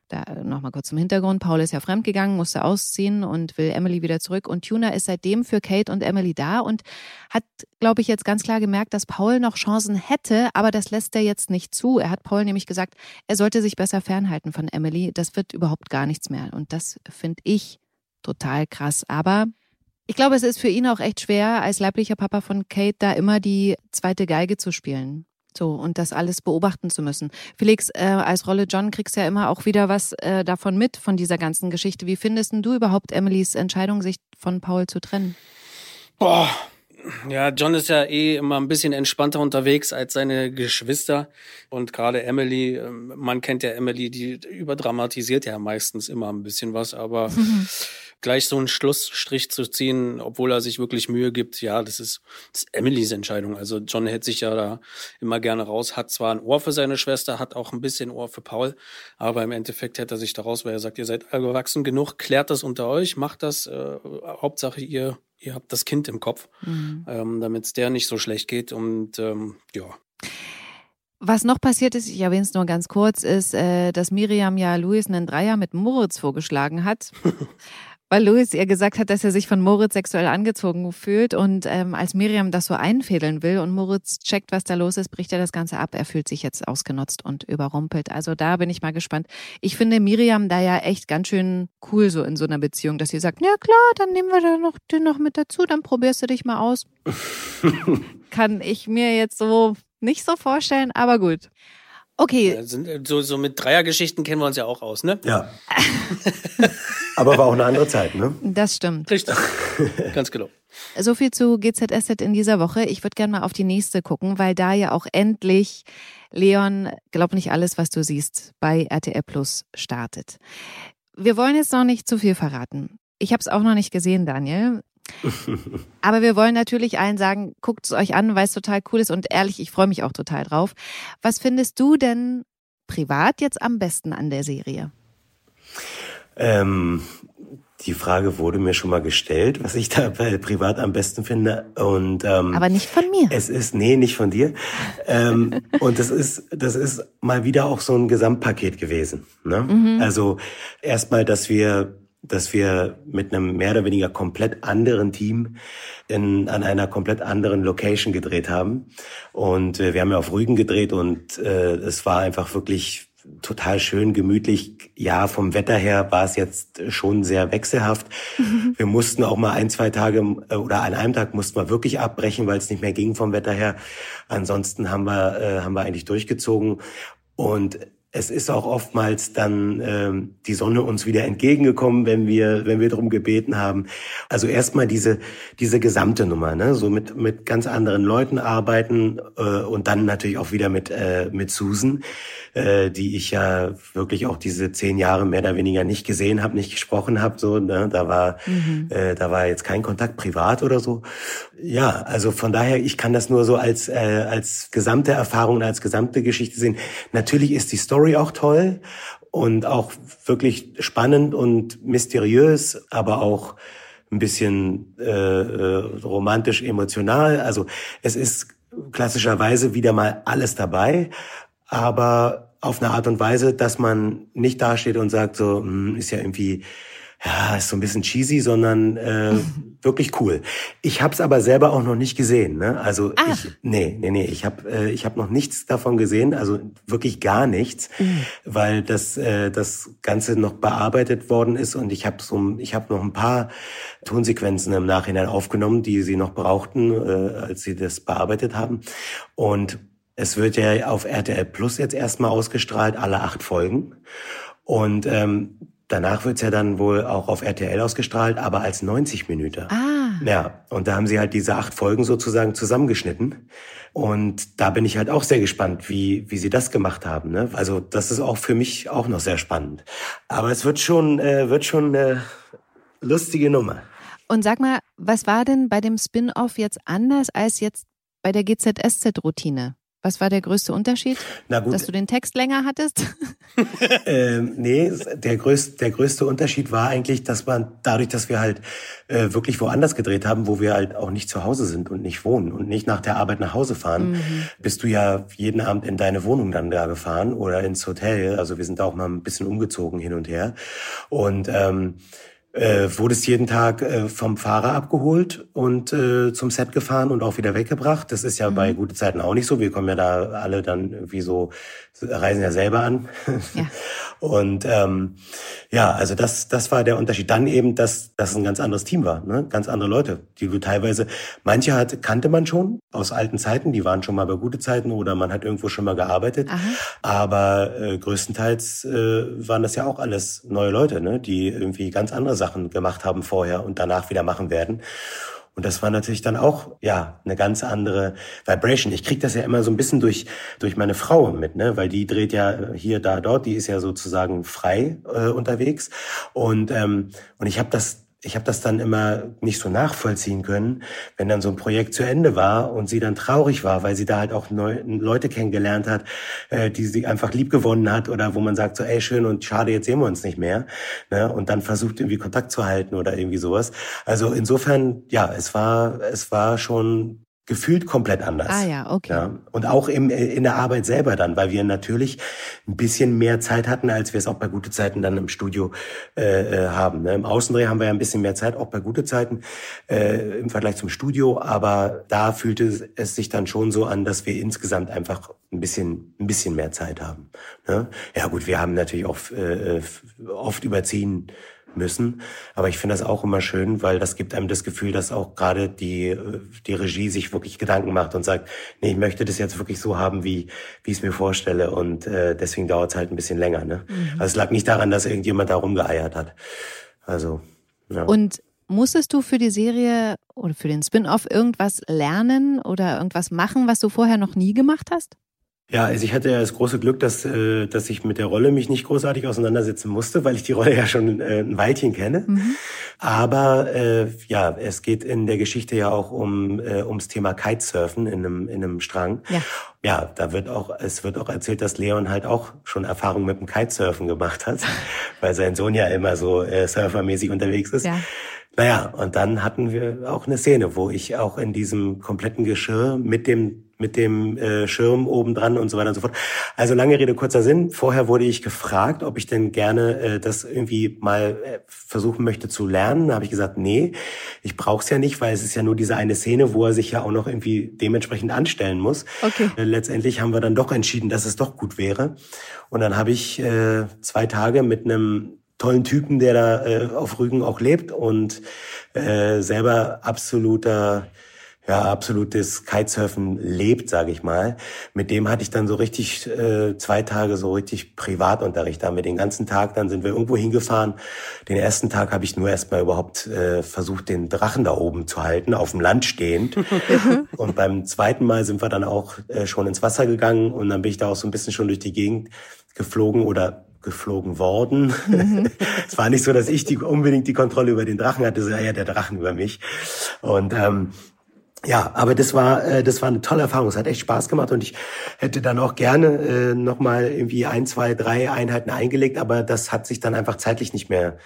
Da nochmal kurz zum Hintergrund. Paul ist ja fremdgegangen, musste ausziehen und will Emily wieder zurück. Und Tuna ist seitdem für Kate und Emily da und hat, glaube ich, jetzt ganz klar gemerkt, dass Paul noch Chancen hätte, aber das lässt er jetzt nicht zu. Er hat Paul nämlich gesagt, er sollte sich besser fernhalten von Emily. Das wird überhaupt gar nichts mehr. Und das finde ich total krass. Aber ich glaube, es ist für ihn auch echt schwer, als leiblicher Papa von Kate da immer die zweite Geige zu spielen. So, und das alles beobachten zu müssen. Felix, äh, als Rolle John kriegst ja immer auch wieder was äh, davon mit, von dieser ganzen Geschichte. Wie findest denn du überhaupt Emilys Entscheidung, sich von Paul zu trennen? Boah. Ja, John ist ja eh immer ein bisschen entspannter unterwegs als seine Geschwister. Und gerade Emily, ähm, man kennt ja Emily, die überdramatisiert ja meistens immer ein bisschen was, aber gleich so einen Schlussstrich zu ziehen, obwohl er sich wirklich Mühe gibt, ja, das ist, das ist Emilys Entscheidung. Also John hält sich ja da immer gerne raus, hat zwar ein Ohr für seine Schwester, hat auch ein bisschen Ohr für Paul, aber im Endeffekt hält er sich da raus, weil er sagt, ihr seid gewachsen genug, klärt das unter euch, macht das, äh, Hauptsache ihr, ihr habt das Kind im Kopf, mhm. ähm, damit es der nicht so schlecht geht und ähm, ja. Was noch passiert ist, ich erwähne es nur ganz kurz, ist, äh, dass Miriam ja Louis einen Dreier mit Moritz vorgeschlagen hat. weil Louis ihr gesagt hat, dass er sich von Moritz sexuell angezogen fühlt. Und ähm, als Miriam das so einfädeln will und Moritz checkt, was da los ist, bricht er das Ganze ab. Er fühlt sich jetzt ausgenutzt und überrumpelt. Also da bin ich mal gespannt. Ich finde Miriam da ja echt ganz schön cool so in so einer Beziehung, dass sie sagt, ja klar, dann nehmen wir da noch den noch mit dazu, dann probierst du dich mal aus. Kann ich mir jetzt so nicht so vorstellen, aber gut. Okay. Äh, so, so mit Dreiergeschichten kennen wir uns ja auch aus, ne? Ja. aber war auch eine andere Zeit, ne? Das stimmt. Richtig. Ganz genau. So viel zu GZSZ in dieser Woche. Ich würde gerne mal auf die nächste gucken, weil da ja auch endlich Leon, glaub nicht alles, was du siehst, bei RTL Plus startet. Wir wollen jetzt noch nicht zu viel verraten. Ich habe es auch noch nicht gesehen, Daniel. Aber wir wollen natürlich allen sagen, guckt es euch an, weil es total cool ist und ehrlich, ich freue mich auch total drauf. Was findest du denn privat jetzt am besten an der Serie? Ähm, die Frage wurde mir schon mal gestellt, was ich da privat am besten finde. Und ähm, aber nicht von mir. Es ist nee, nicht von dir. ähm, und das ist das ist mal wieder auch so ein Gesamtpaket gewesen. Ne? Mhm. Also erstmal, dass wir dass wir mit einem mehr oder weniger komplett anderen Team in, an einer komplett anderen Location gedreht haben. Und äh, wir haben ja auf Rügen gedreht und äh, es war einfach wirklich total schön, gemütlich. Ja, vom Wetter her war es jetzt schon sehr wechselhaft. Mhm. Wir mussten auch mal ein, zwei Tage äh, oder an einem Tag mussten wir wirklich abbrechen, weil es nicht mehr ging vom Wetter her. Ansonsten haben wir, äh, haben wir eigentlich durchgezogen. Und es ist auch oftmals dann ähm, die Sonne uns wieder entgegengekommen, wenn wir wenn wir darum gebeten haben. Also erstmal diese diese gesamte Nummer, ne, so mit mit ganz anderen Leuten arbeiten äh, und dann natürlich auch wieder mit äh, mit Susan, äh, die ich ja wirklich auch diese zehn Jahre mehr oder weniger nicht gesehen habe, nicht gesprochen habe. So, ne, da war mhm. äh, da war jetzt kein Kontakt privat oder so. Ja, also von daher, ich kann das nur so als äh, als gesamte Erfahrung, als gesamte Geschichte sehen. Natürlich ist die Story auch toll und auch wirklich spannend und mysteriös, aber auch ein bisschen äh, äh, romantisch emotional. Also es ist klassischerweise wieder mal alles dabei, aber auf eine Art und Weise, dass man nicht dasteht und sagt so, hm, ist ja irgendwie ja, ist so ein bisschen cheesy, sondern äh, wirklich cool. Ich habe es aber selber auch noch nicht gesehen. Ne? Also Ach. ich, nee, nee, nee, ich habe äh, ich hab noch nichts davon gesehen, also wirklich gar nichts, mhm. weil das äh, das Ganze noch bearbeitet worden ist und ich habe so, ich habe noch ein paar Tonsequenzen im Nachhinein aufgenommen, die sie noch brauchten, äh, als sie das bearbeitet haben. Und es wird ja auf RTL Plus jetzt erstmal ausgestrahlt, alle acht Folgen. Und ähm, Danach wird's ja dann wohl auch auf RTL ausgestrahlt, aber als 90 Minuten. Ah. Ja, und da haben sie halt diese acht Folgen sozusagen zusammengeschnitten. Und da bin ich halt auch sehr gespannt, wie, wie sie das gemacht haben. Ne? Also das ist auch für mich auch noch sehr spannend. Aber es wird schon, äh, wird schon eine lustige Nummer. Und sag mal, was war denn bei dem Spin-off jetzt anders als jetzt bei der GZSZ-Routine? Was war der größte Unterschied? Na gut. Dass du den Text länger hattest? ähm, nee, der größte, der größte Unterschied war eigentlich, dass man dadurch, dass wir halt äh, wirklich woanders gedreht haben, wo wir halt auch nicht zu Hause sind und nicht wohnen und nicht nach der Arbeit nach Hause fahren, mhm. bist du ja jeden Abend in deine Wohnung dann da gefahren oder ins Hotel. Also wir sind da auch mal ein bisschen umgezogen hin und her. Und ähm, äh, wurdest jeden Tag äh, vom Fahrer abgeholt und äh, zum Set gefahren und auch wieder weggebracht. Das ist ja mhm. bei gute Zeiten auch nicht so. Wir kommen ja da alle dann irgendwie so, reisen ja selber an. Ja. und ähm, ja, also das, das war der Unterschied. Dann eben, dass das ein ganz anderes Team war, ne? ganz andere Leute, die du teilweise, manche hat, kannte man schon aus alten Zeiten, die waren schon mal bei gute Zeiten oder man hat irgendwo schon mal gearbeitet. Aha. Aber äh, größtenteils äh, waren das ja auch alles neue Leute, ne? die irgendwie ganz andere Sachen gemacht haben vorher und danach wieder machen werden. Und das war natürlich dann auch, ja, eine ganz andere Vibration. Ich krieg das ja immer so ein bisschen durch, durch meine Frau mit, ne, weil die dreht ja hier, da, dort, die ist ja sozusagen frei äh, unterwegs. Und, ähm, und ich habe das ich habe das dann immer nicht so nachvollziehen können, wenn dann so ein Projekt zu Ende war und sie dann traurig war, weil sie da halt auch neu, Leute kennengelernt hat, äh, die sie einfach lieb gewonnen hat oder wo man sagt so, ey schön und schade, jetzt sehen wir uns nicht mehr, ne? Und dann versucht irgendwie Kontakt zu halten oder irgendwie sowas. Also insofern, ja, es war es war schon gefühlt komplett anders. Ah ja, okay. Ja, und auch im, äh, in der Arbeit selber dann, weil wir natürlich ein bisschen mehr Zeit hatten, als wir es auch bei gute Zeiten dann im Studio äh, äh, haben. Ne? Im Außendreh haben wir ja ein bisschen mehr Zeit, auch bei gute Zeiten äh, im Vergleich zum Studio, aber da fühlte es sich dann schon so an, dass wir insgesamt einfach ein bisschen ein bisschen mehr Zeit haben. Ne? Ja gut, wir haben natürlich auch äh, oft überziehen müssen. Aber ich finde das auch immer schön, weil das gibt einem das Gefühl, dass auch gerade die, die Regie sich wirklich Gedanken macht und sagt, nee, ich möchte das jetzt wirklich so haben, wie, wie ich es mir vorstelle. Und äh, deswegen dauert es halt ein bisschen länger. Ne? Mhm. Also es lag nicht daran, dass irgendjemand da rumgeeiert hat. Also, ja. Und musstest du für die Serie oder für den Spin-off irgendwas lernen oder irgendwas machen, was du vorher noch nie gemacht hast? Ja, also ich hatte ja das große Glück, dass, äh, dass ich mit der Rolle mich nicht großartig auseinandersetzen musste, weil ich die Rolle ja schon äh, ein Weilchen kenne. Mhm. Aber äh, ja, es geht in der Geschichte ja auch um äh, ums Thema Kitesurfen in einem, in einem Strang. Ja. ja, da wird auch, es wird auch erzählt, dass Leon halt auch schon Erfahrung mit dem Kitesurfen gemacht hat, weil sein Sohn ja immer so äh, surfermäßig unterwegs ist. Ja. Naja, und dann hatten wir auch eine Szene, wo ich auch in diesem kompletten Geschirr mit dem mit dem äh, Schirm oben dran und so weiter und so fort. Also lange Rede, kurzer Sinn. Vorher wurde ich gefragt, ob ich denn gerne äh, das irgendwie mal äh, versuchen möchte zu lernen. Da habe ich gesagt, nee, ich brauche es ja nicht, weil es ist ja nur diese eine Szene, wo er sich ja auch noch irgendwie dementsprechend anstellen muss. Okay. Äh, letztendlich haben wir dann doch entschieden, dass es doch gut wäre. Und dann habe ich äh, zwei Tage mit einem tollen Typen, der da äh, auf Rügen auch lebt und äh, selber absoluter ja, absolutes Kitesurfen lebt, sage ich mal. Mit dem hatte ich dann so richtig äh, zwei Tage so richtig Privatunterricht. Da haben wir den ganzen Tag, dann sind wir irgendwo hingefahren. Den ersten Tag habe ich nur erstmal überhaupt äh, versucht, den Drachen da oben zu halten, auf dem Land stehend. und beim zweiten Mal sind wir dann auch äh, schon ins Wasser gegangen und dann bin ich da auch so ein bisschen schon durch die Gegend geflogen oder geflogen worden. Mhm. es war nicht so, dass ich die, unbedingt die Kontrolle über den Drachen hatte, sondern eher der Drachen über mich. Und ähm, ja, aber das war äh, das war eine tolle Erfahrung. Es hat echt Spaß gemacht und ich hätte dann auch gerne äh, noch mal irgendwie ein, zwei, drei Einheiten eingelegt, aber das hat sich dann einfach zeitlich nicht mehr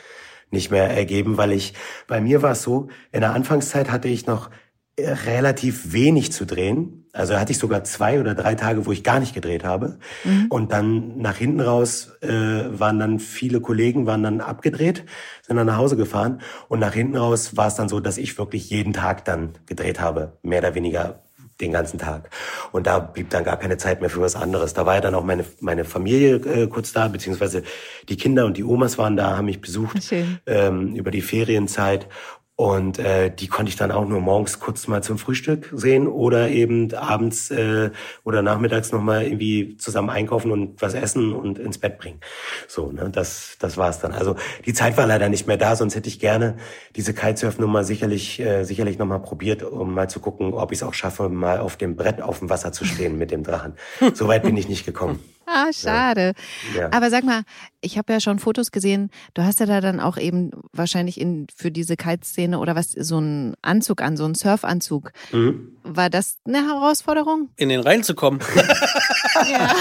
nicht mehr ergeben, weil ich bei mir war es so, in der Anfangszeit hatte ich noch relativ wenig zu drehen. Also hatte ich sogar zwei oder drei Tage, wo ich gar nicht gedreht habe. Mhm. Und dann nach hinten raus äh, waren dann viele Kollegen waren dann abgedreht, sind dann nach Hause gefahren. Und nach hinten raus war es dann so, dass ich wirklich jeden Tag dann gedreht habe, mehr oder weniger den ganzen Tag. Und da blieb dann gar keine Zeit mehr für was anderes. Da war ja dann auch meine, meine Familie äh, kurz da, beziehungsweise die Kinder und die Omas waren da, haben mich besucht ähm, über die Ferienzeit. Und äh, die konnte ich dann auch nur morgens kurz mal zum Frühstück sehen oder eben abends äh, oder nachmittags nochmal irgendwie zusammen einkaufen und was essen und ins Bett bringen. So, ne, das, das war's dann. Also die Zeit war leider nicht mehr da, sonst hätte ich gerne diese Kitesurf-Nummer sicherlich, äh, sicherlich nochmal probiert, um mal zu gucken, ob ich es auch schaffe, mal auf dem Brett auf dem Wasser zu stehen mit dem Drachen. So weit bin ich nicht gekommen. Ah, schade. Ja. Aber sag mal, ich habe ja schon Fotos gesehen. Du hast ja da dann auch eben wahrscheinlich in, für diese Kite-Szene oder was, so einen Anzug an, so einen Surfanzug. Mhm. War das eine Herausforderung? In den reinzukommen. ja.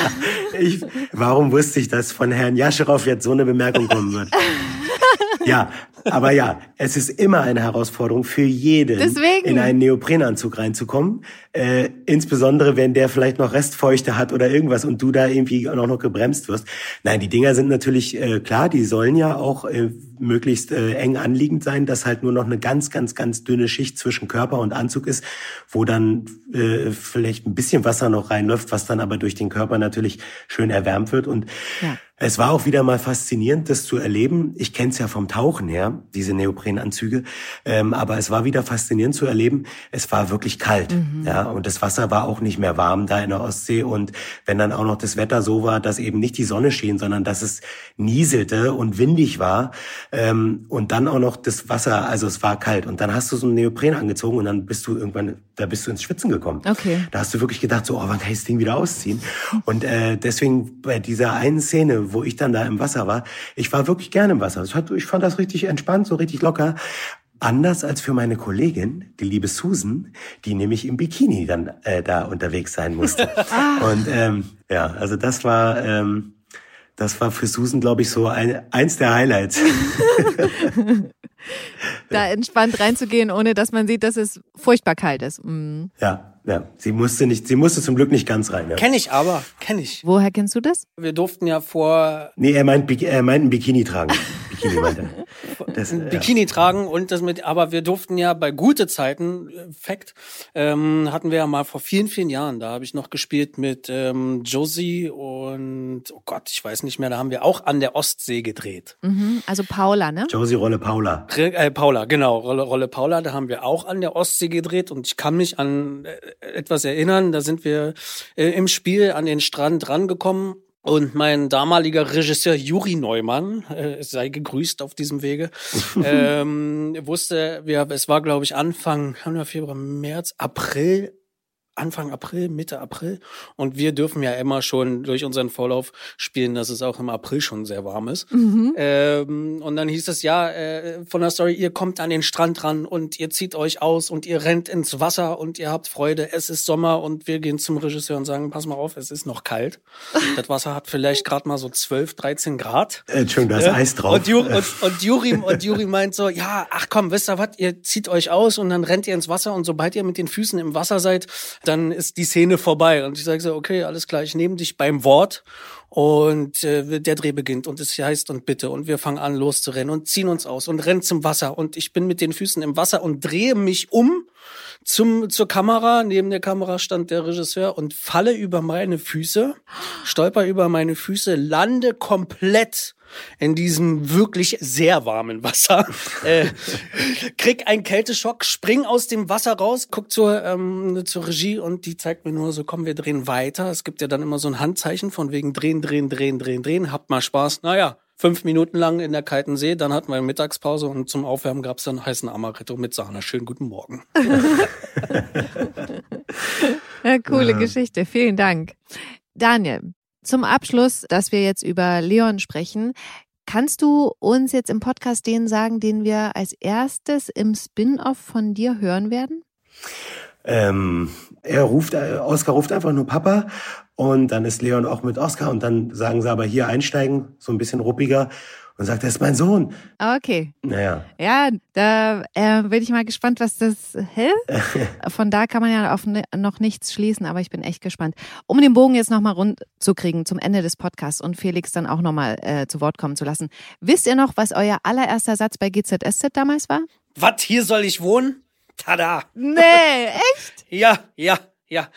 Ich, warum wusste ich, dass von Herrn Jascherow jetzt so eine Bemerkung kommen wird? ja, aber ja, es ist immer eine Herausforderung für jeden, Deswegen. in einen Neoprenanzug reinzukommen. Äh, insbesondere, wenn der vielleicht noch Restfeuchte hat oder irgendwas und du da irgendwie auch noch gebremst wirst. Nein, die Dinger sind natürlich äh, klar, die sollen ja auch äh, möglichst äh, eng anliegend sein, dass halt nur noch eine ganz, ganz, ganz dünne Schicht zwischen Körper und Anzug ist, wo dann äh, vielleicht ein bisschen Wasser noch reinläuft, was dann aber durch den Körper natürlich schön erwärmt wird. Und ja. Es war auch wieder mal faszinierend, das zu erleben. Ich kenne es ja vom Tauchen her, diese Neoprenanzüge, ähm, aber es war wieder faszinierend zu erleben. Es war wirklich kalt, mhm. ja, und das Wasser war auch nicht mehr warm da in der Ostsee. Und wenn dann auch noch das Wetter so war, dass eben nicht die Sonne schien, sondern dass es nieselte und windig war ähm, und dann auch noch das Wasser, also es war kalt. Und dann hast du so einen Neopren angezogen und dann bist du irgendwann, da bist du ins Schwitzen gekommen. Okay. Da hast du wirklich gedacht, so, oh, wann kann ich das Ding wieder ausziehen? Und äh, deswegen bei dieser einen Szene wo ich dann da im Wasser war, ich war wirklich gerne im Wasser. Ich fand das richtig entspannt, so richtig locker. Anders als für meine Kollegin, die liebe Susan, die nämlich im Bikini dann äh, da unterwegs sein musste. ah. Und ähm, ja, also das war ähm, das war für Susan, glaube ich, so ein, eins der Highlights. da entspannt reinzugehen, ohne dass man sieht, dass es furchtbar kalt ist. Mhm. Ja, ja, sie musste nicht, sie musste zum Glück nicht ganz rein. Ja. Kenn ich aber, kenn ich. Woher kennst du das? Wir durften ja vor. Nee, er meint, er meint ein Bikini tragen. Bikini meint er. Das, ein Bikini ja. tragen und das mit, aber wir durften ja bei gute Zeiten, äh, Fact, ähm, hatten wir ja mal vor vielen, vielen Jahren, da habe ich noch gespielt mit ähm, Josie und, oh Gott, ich weiß nicht mehr, da haben wir auch an der Ostsee gedreht. Mhm, also Paula, ne? Josie Rolle Paula. Re, äh, Paula, genau, Rolle, Rolle Paula, da haben wir auch an der Ostsee gedreht und ich kann mich an äh, etwas erinnern. Da sind wir äh, im Spiel an den Strand rangekommen und mein damaliger Regisseur Juri Neumann, äh, sei gegrüßt auf diesem Wege, ähm, wusste, wir, es war glaube ich Anfang Januar, Februar, März, April Anfang April, Mitte April. Und wir dürfen ja immer schon durch unseren Vorlauf spielen, dass es auch im April schon sehr warm ist. Mhm. Ähm, und dann hieß es ja äh, von der Story, ihr kommt an den Strand ran und ihr zieht euch aus und ihr rennt ins Wasser und ihr habt Freude. Es ist Sommer und wir gehen zum Regisseur und sagen, pass mal auf, es ist noch kalt. das Wasser hat vielleicht gerade mal so 12, 13 Grad. Entschuldigung, da ist Eis drauf. Und, Juri, und, und, Juri, und Juri meint so, ja, ach komm, wisst ihr was, ihr zieht euch aus und dann rennt ihr ins Wasser und sobald ihr mit den Füßen im Wasser seid, dann ist die Szene vorbei. Und ich sage so, okay, alles klar, ich nehme dich beim Wort und äh, der Dreh beginnt und es heißt und bitte und wir fangen an loszurennen und ziehen uns aus und rennen zum Wasser und ich bin mit den Füßen im Wasser und drehe mich um zum zur Kamera. Neben der Kamera stand der Regisseur und falle über meine Füße, stolper über meine Füße, lande komplett in diesem wirklich sehr warmen Wasser, äh, krieg einen Kälteschock, spring aus dem Wasser raus, guck zur, ähm, zur Regie und die zeigt mir nur so, komm, wir drehen weiter. Es gibt ja dann immer so ein Handzeichen von wegen drehen, drehen, drehen, drehen, drehen, habt mal Spaß. Naja, fünf Minuten lang in der kalten See, dann hatten wir eine Mittagspause und zum Aufwärmen gab's dann heißen Amaretto mit Sahne. Schönen guten Morgen. ja, coole ja. Geschichte, vielen Dank. Daniel, zum Abschluss, dass wir jetzt über Leon sprechen, kannst du uns jetzt im Podcast den sagen, den wir als erstes im Spin-off von dir hören werden? Ähm, er ruft, äh, Oscar ruft einfach nur Papa und dann ist Leon auch mit Oscar und dann sagen sie aber hier einsteigen, so ein bisschen ruppiger und sagt, er ist mein Sohn. Ah, okay. Naja. Ja, da äh, bin ich mal gespannt, was das hilft. Von da kann man ja auf ne, noch nichts schließen, aber ich bin echt gespannt. Um den Bogen jetzt nochmal rund zu kriegen zum Ende des Podcasts und Felix dann auch nochmal äh, zu Wort kommen zu lassen. Wisst ihr noch, was euer allererster Satz bei GZSZ damals war? Was, hier soll ich wohnen? Tada! Nee, echt? ja, ja, ja.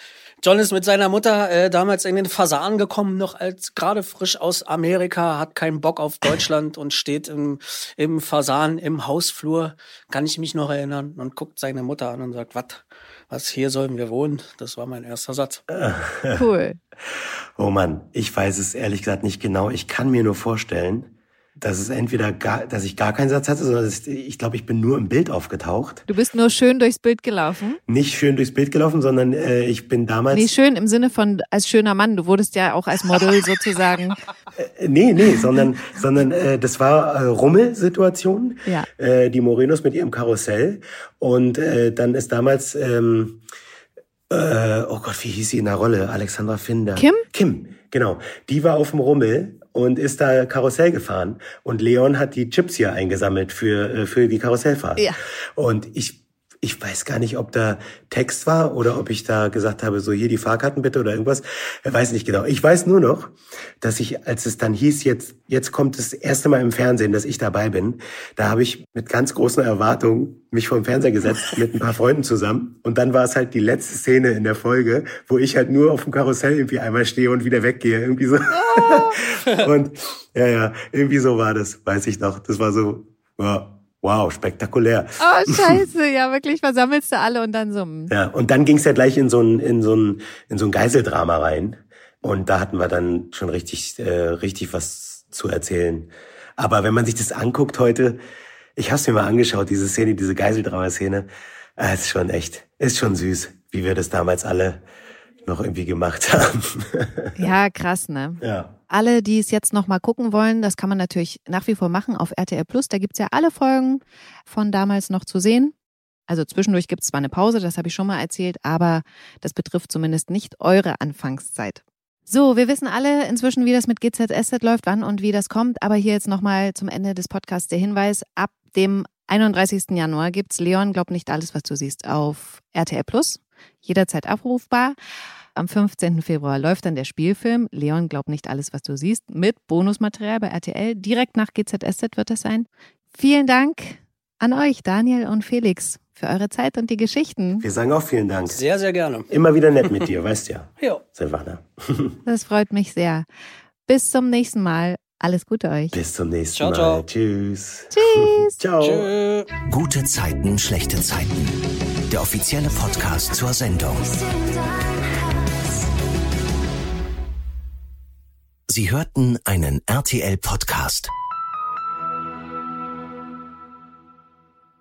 John ist mit seiner Mutter äh, damals in den Fasan gekommen, noch als gerade frisch aus Amerika, hat keinen Bock auf Deutschland und steht im, im Fasan im Hausflur, kann ich mich noch erinnern, und guckt seine Mutter an und sagt, was, was, hier sollen wir wohnen? Das war mein erster Satz. Cool. Oh Mann, ich weiß es ehrlich gesagt nicht genau. Ich kann mir nur vorstellen, dass es entweder gar, dass ich gar keinen Satz hatte, sondern es, ich glaube, ich bin nur im Bild aufgetaucht. Du bist nur schön durchs Bild gelaufen? Nicht schön durchs Bild gelaufen, sondern äh, ich bin damals. Nee, schön im Sinne von als schöner Mann. Du wurdest ja auch als Model sozusagen. Äh, nee, nee, sondern, sondern äh, das war äh, Rummelsituation. Ja. Äh, die Morenos mit ihrem Karussell. Und äh, dann ist damals, ähm, äh, oh Gott, wie hieß sie in der Rolle? Alexandra Finder. Kim? Kim, genau. Die war auf dem Rummel und ist da Karussell gefahren. Und Leon hat die Chips hier eingesammelt für, äh, für die Karussellfahrt. Ja. Und ich ich weiß gar nicht, ob da Text war oder ob ich da gesagt habe, so hier die Fahrkarten bitte oder irgendwas. Ich weiß nicht genau. Ich weiß nur noch, dass ich, als es dann hieß, jetzt, jetzt kommt das erste Mal im Fernsehen, dass ich dabei bin, da habe ich mit ganz großen Erwartungen mich vor den Fernseher gesetzt mit ein paar Freunden zusammen. Und dann war es halt die letzte Szene in der Folge, wo ich halt nur auf dem Karussell irgendwie einmal stehe und wieder weggehe. Irgendwie so. Oh. und ja, ja, irgendwie so war das, weiß ich noch. Das war so, ja, Wow, spektakulär. Oh, scheiße, ja, wirklich versammelst du alle und dann so. Hm. Ja, und dann ging es ja gleich in so ein, in so ein, in so ein Geiseldrama rein. Und da hatten wir dann schon richtig, äh, richtig was zu erzählen. Aber wenn man sich das anguckt heute, ich hab's mir mal angeschaut, diese Szene, diese Geiseldrama-Szene, äh, ist schon echt, ist schon süß, wie wir das damals alle noch irgendwie gemacht haben. ja, krass, ne? Ja. Alle, die es jetzt nochmal gucken wollen, das kann man natürlich nach wie vor machen auf RTL Plus. Da gibt's ja alle Folgen von damals noch zu sehen. Also zwischendurch gibt's zwar eine Pause, das habe ich schon mal erzählt, aber das betrifft zumindest nicht eure Anfangszeit. So, wir wissen alle inzwischen, wie das mit GZSZ läuft, wann und wie das kommt. Aber hier jetzt nochmal zum Ende des Podcasts der Hinweis. Ab dem 31. Januar gibt's Leon, glaub nicht alles, was du siehst, auf RTL Plus. Jederzeit abrufbar. Am 15. Februar läuft dann der Spielfilm Leon, glaub nicht alles, was du siehst, mit Bonusmaterial bei RTL. Direkt nach GZSZ wird das sein. Vielen Dank an euch, Daniel und Felix, für eure Zeit und die Geschichten. Wir sagen auch vielen Dank. Sehr, sehr gerne. Immer wieder nett mit dir, weißt ja. Ja. Silvana. Das freut mich sehr. Bis zum nächsten Mal. Alles Gute euch. Bis zum nächsten Ciao, Mal. ciao. Tschüss. Tschüss. Ciao. Tschö. Gute Zeiten, schlechte Zeiten. Der offizielle Podcast zur Sendung. Sie hörten einen RTL-Podcast.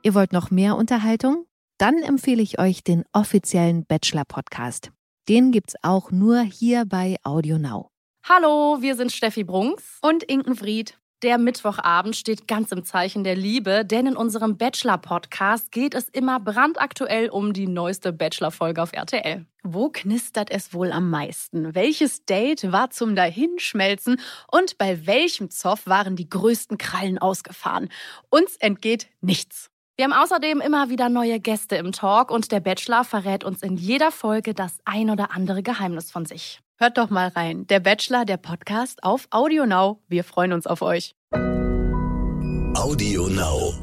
Ihr wollt noch mehr Unterhaltung? Dann empfehle ich euch den offiziellen Bachelor-Podcast. Den gibt's auch nur hier bei Audio Now. Hallo, wir sind Steffi Brunks und Inkenfried. Der Mittwochabend steht ganz im Zeichen der Liebe, denn in unserem Bachelor-Podcast geht es immer brandaktuell um die neueste Bachelor-Folge auf RTL. Wo knistert es wohl am meisten? Welches Date war zum Dahinschmelzen? Und bei welchem Zoff waren die größten Krallen ausgefahren? Uns entgeht nichts. Wir haben außerdem immer wieder neue Gäste im Talk und der Bachelor verrät uns in jeder Folge das ein oder andere Geheimnis von sich. Hört doch mal rein. Der Bachelor, der Podcast auf Audio Now. Wir freuen uns auf euch. Audio Now.